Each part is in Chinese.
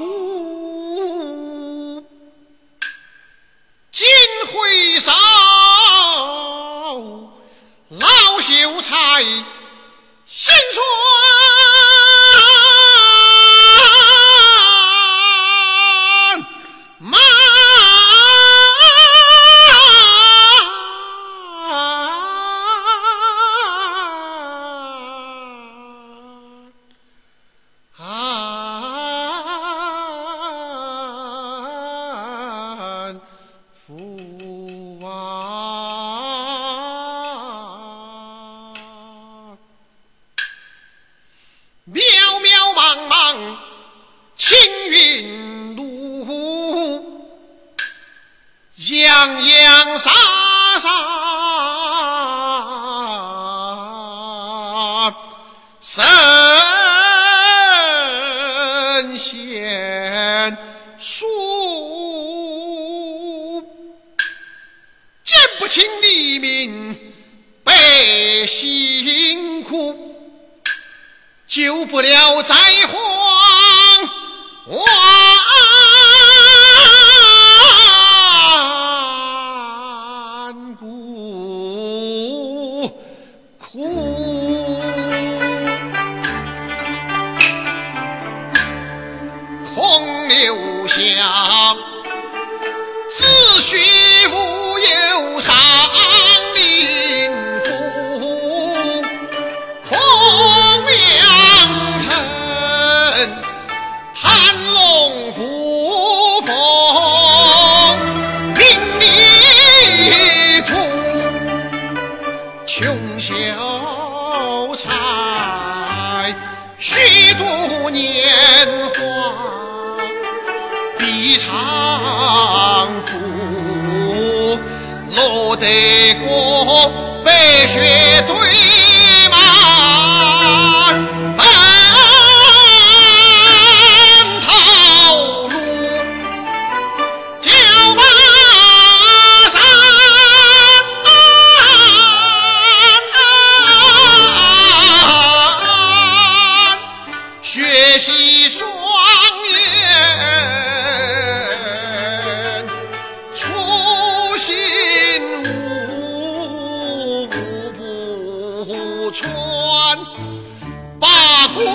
Oh. 洋洋洒洒，神仙书，见不清黎民百姓苦，救不了灾荒穷秀才虚度年华，比长富落得个白雪堆。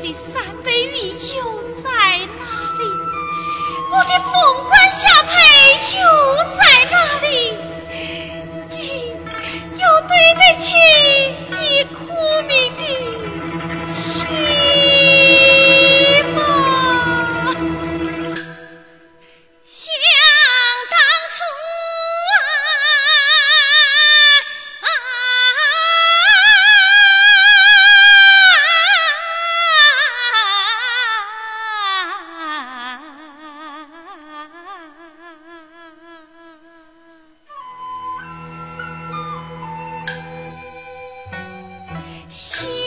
第三杯米酒。she